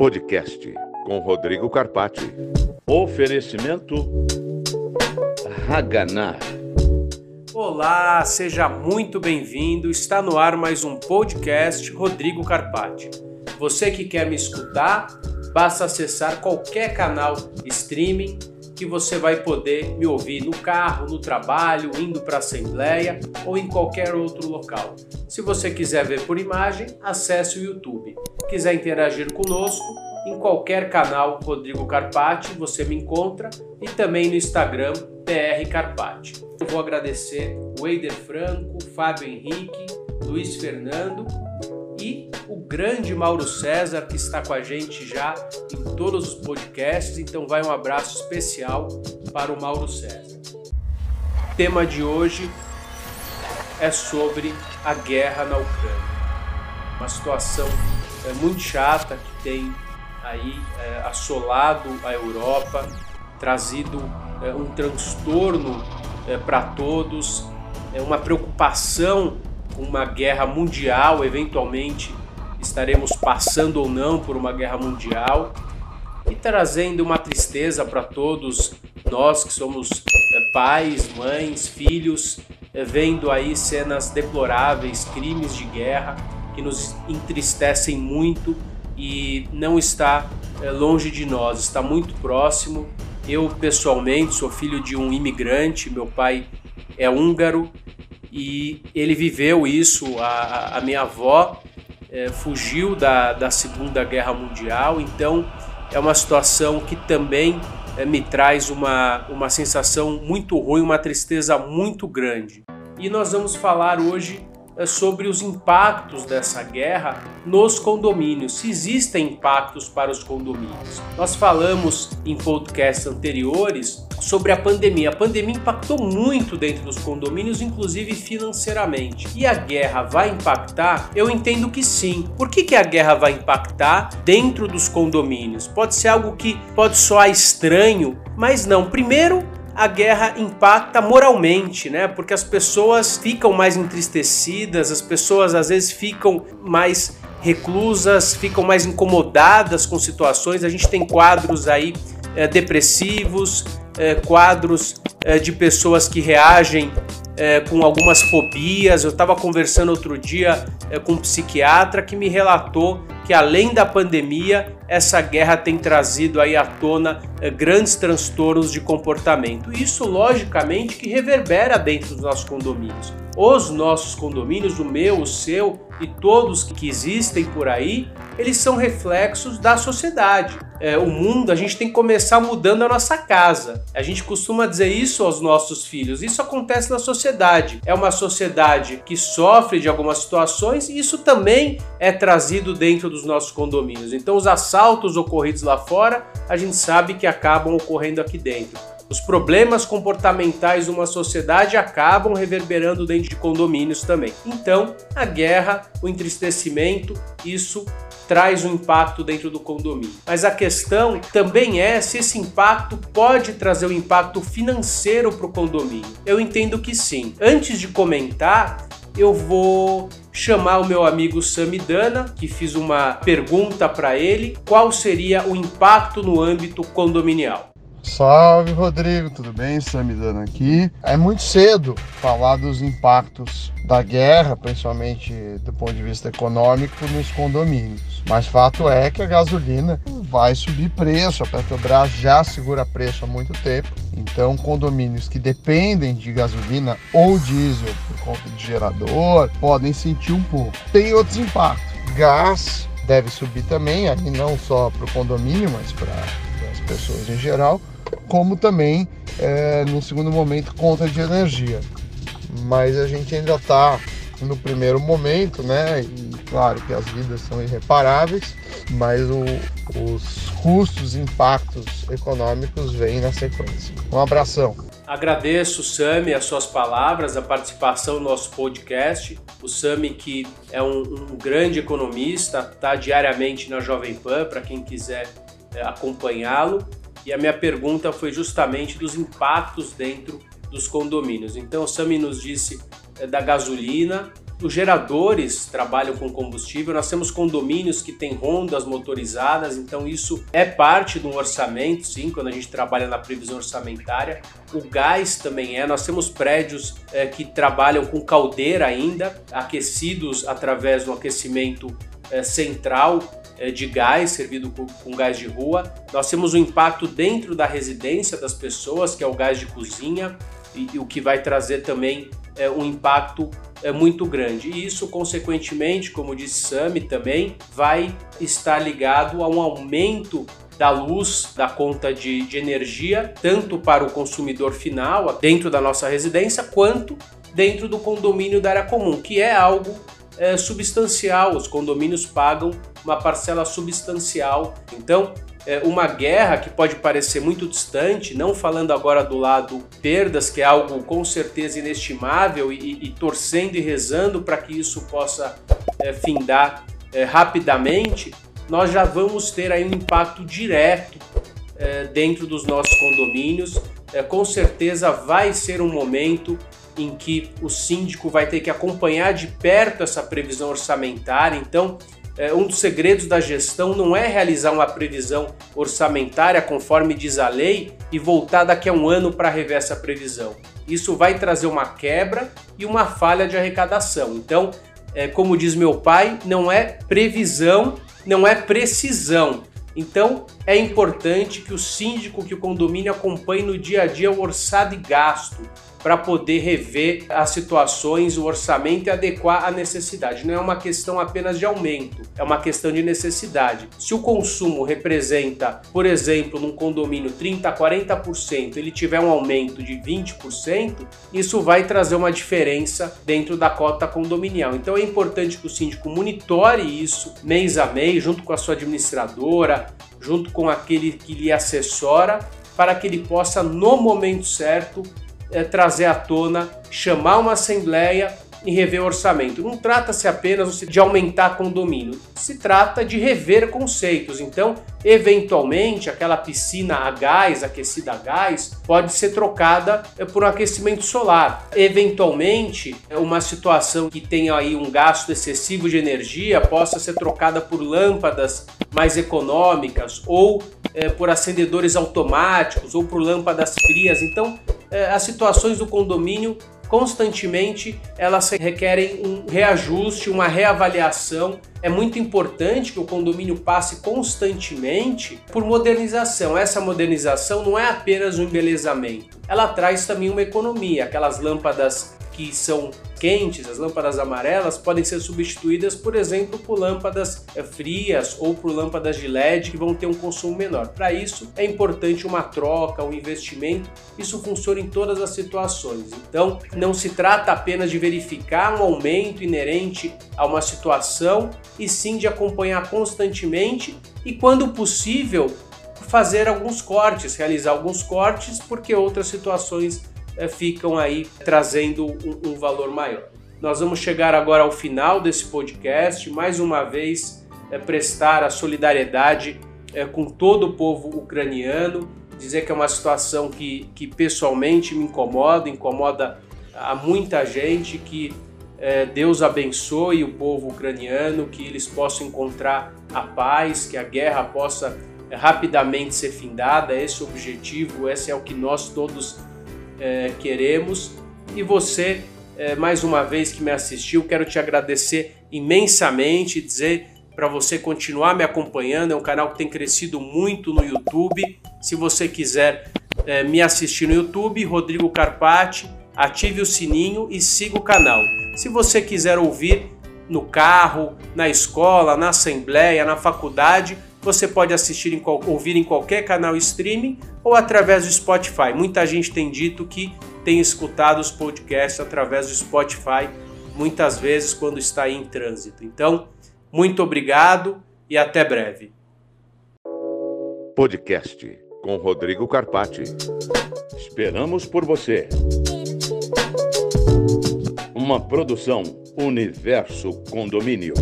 Podcast com Rodrigo Carpati. Oferecimento Haganá. Olá, seja muito bem-vindo. Está no ar mais um podcast Rodrigo Carpati. Você que quer me escutar, basta acessar qualquer canal streaming que você vai poder me ouvir no carro, no trabalho, indo para a assembleia ou em qualquer outro local. Se você quiser ver por imagem, acesse o YouTube. Quiser interagir conosco, em qualquer canal Rodrigo Carpati você me encontra e também no Instagram PR Carpati. Eu vou agradecer o Eider Franco, Fábio Henrique, Luiz Fernando e o grande Mauro César, que está com a gente já em todos os podcasts. Então, vai um abraço especial para o Mauro César. O tema de hoje é sobre a guerra na Ucrânia. Uma situação é, muito chata que tem aí é, assolado a Europa, trazido é, um transtorno é, para todos, é uma preocupação uma guerra mundial, eventualmente estaremos passando ou não por uma guerra mundial e trazendo uma tristeza para todos nós que somos é, pais, mães, filhos, é, vendo aí cenas deploráveis, crimes de guerra que nos entristecem muito e não está é, longe de nós, está muito próximo. Eu pessoalmente sou filho de um imigrante, meu pai é húngaro e ele viveu isso. A, a minha avó é, fugiu da, da Segunda Guerra Mundial, então é uma situação que também é, me traz uma, uma sensação muito ruim, uma tristeza muito grande. E nós vamos falar hoje sobre os impactos dessa guerra nos condomínios, se existem impactos para os condomínios. Nós falamos em podcasts anteriores sobre a pandemia. A pandemia impactou muito dentro dos condomínios, inclusive financeiramente. E a guerra vai impactar? Eu entendo que sim. Por que, que a guerra vai impactar dentro dos condomínios? Pode ser algo que pode soar estranho, mas não. Primeiro, a guerra impacta moralmente, né? Porque as pessoas ficam mais entristecidas, as pessoas às vezes ficam mais reclusas, ficam mais incomodadas com situações. A gente tem quadros aí é, depressivos, é, quadros é, de pessoas que reagem com algumas fobias. Eu estava conversando outro dia com um psiquiatra que me relatou que além da pandemia, essa guerra tem trazido aí à tona grandes transtornos de comportamento. Isso, logicamente, que reverbera dentro dos nossos condomínios. Os nossos condomínios, o meu, o seu e todos que existem por aí, eles são reflexos da sociedade. É, o mundo, a gente tem que começar mudando a nossa casa. A gente costuma dizer isso aos nossos filhos. Isso acontece na sociedade. É uma sociedade que sofre de algumas situações e isso também é trazido dentro dos nossos condomínios. Então, os assaltos ocorridos lá fora, a gente sabe que acabam ocorrendo aqui dentro. Os problemas comportamentais de uma sociedade acabam reverberando dentro de condomínios também. Então, a guerra, o entristecimento, isso traz um impacto dentro do condomínio. Mas a questão também é se esse impacto pode trazer um impacto financeiro para o condomínio. Eu entendo que sim. Antes de comentar, eu vou chamar o meu amigo Samidana, que fiz uma pergunta para ele, qual seria o impacto no âmbito condominial. Salve Rodrigo, tudo bem? Samidana aqui. É muito cedo falar dos impactos da guerra, principalmente do ponto de vista econômico, nos condomínios. Mas fato é que a gasolina vai subir preço, a Petrobras já segura preço há muito tempo. Então, condomínios que dependem de gasolina ou diesel por conta de gerador podem sentir um pouco. Tem outros impactos. Gás deve subir também, aí não só para o condomínio, mas para as pessoas em geral como também, é, no segundo momento, conta de energia. Mas a gente ainda está no primeiro momento, né? E claro que as vidas são irreparáveis, mas o, os custos, impactos econômicos vêm na sequência. Um abração. Agradeço, Sami, as suas palavras, a participação no nosso podcast. O Sami, que é um, um grande economista, está diariamente na Jovem Pan, para quem quiser é, acompanhá-lo. E a minha pergunta foi justamente dos impactos dentro dos condomínios. Então, o Sami nos disse é, da gasolina, os geradores trabalham com combustível, nós temos condomínios que têm rondas motorizadas, então isso é parte do orçamento, sim, quando a gente trabalha na previsão orçamentária. O gás também é, nós temos prédios é, que trabalham com caldeira ainda, aquecidos através do aquecimento central é, de gás, servido com, gás de rua. Nós temos o impacto dentro da residência das pessoas, que é o gás de cozinha, e, o que vai trazer também é, um impacto é, muito grande. E isso, consequentemente, como disse Sami também, vai estar ligado a um aumento da luz, da conta de, de energia, tanto para o consumidor final, dentro da nossa residência, quanto dentro do condomínio da área comum, que é algo é, substancial. Os condomínios pagam uma parcela substancial. Então, é, uma guerra que pode parecer muito distante, não falando agora do lado perdas, que é algo com certeza inestimável, e, e torcendo e rezando para que isso possa é, findar é, rapidamente, nós já vamos ter aí um impacto direto é, dentro dos nossos condomínios. É, com certeza vai ser um momento em que o síndico vai ter que acompanhar de perto essa previsão orçamentária. Então, é, um dos segredos da gestão não é realizar uma previsão orçamentária conforme diz a lei e voltar daqui a um ano para rever essa previsão. Isso vai trazer uma quebra e uma falha de arrecadação. Então, é, como diz meu pai, não é previsão, não é precisão. Então, é importante que o síndico, que o condomínio acompanhe no dia a dia o orçado e gasto, para poder rever as situações, o orçamento e adequar à necessidade. Não é uma questão apenas de aumento, é uma questão de necessidade. Se o consumo representa, por exemplo, num condomínio 30 a 40%, ele tiver um aumento de 20%, isso vai trazer uma diferença dentro da cota condominial. Então é importante que o síndico monitore isso mês a mês, junto com a sua administradora, junto com aquele que lhe assessora, para que ele possa, no momento certo, é, trazer à tona, chamar uma assembleia e rever o orçamento. Não trata-se apenas de aumentar condomínio, se trata de rever conceitos. Então, eventualmente, aquela piscina a gás, aquecida a gás, pode ser trocada é, por um aquecimento solar. Eventualmente, é uma situação que tenha aí um gasto excessivo de energia possa ser trocada por lâmpadas mais econômicas ou é, por acendedores automáticos ou por lâmpadas frias. Então, as situações do condomínio constantemente elas requerem um reajuste, uma reavaliação. É muito importante que o condomínio passe constantemente por modernização. Essa modernização não é apenas um embelezamento, ela traz também uma economia. Aquelas lâmpadas que são quentes, as lâmpadas amarelas, podem ser substituídas, por exemplo, por lâmpadas eh, frias ou por lâmpadas de LED que vão ter um consumo menor. Para isso, é importante uma troca, um investimento. Isso funciona em todas as situações. Então, não se trata apenas de verificar um aumento inerente a uma situação, e sim de acompanhar constantemente e, quando possível, fazer alguns cortes, realizar alguns cortes, porque outras situações ficam aí trazendo um, um valor maior. Nós vamos chegar agora ao final desse podcast, mais uma vez é, prestar a solidariedade é, com todo o povo ucraniano, dizer que é uma situação que, que pessoalmente me incomoda, incomoda a muita gente, que é, Deus abençoe o povo ucraniano, que eles possam encontrar a paz, que a guerra possa rapidamente ser findada, esse é o objetivo, esse é o que nós todos é, queremos. E você, é, mais uma vez que me assistiu, quero te agradecer imensamente, dizer para você continuar me acompanhando. É um canal que tem crescido muito no YouTube. Se você quiser é, me assistir no YouTube, Rodrigo Carpati, ative o sininho e siga o canal. Se você quiser ouvir no carro, na escola, na assembleia, na faculdade, você pode assistir em, ouvir em qualquer canal streaming ou através do Spotify. Muita gente tem dito que tem escutado os podcasts através do Spotify, muitas vezes quando está em trânsito. Então, muito obrigado e até breve. Podcast com Rodrigo Carpati. Esperamos por você. Uma produção Universo Condomínio.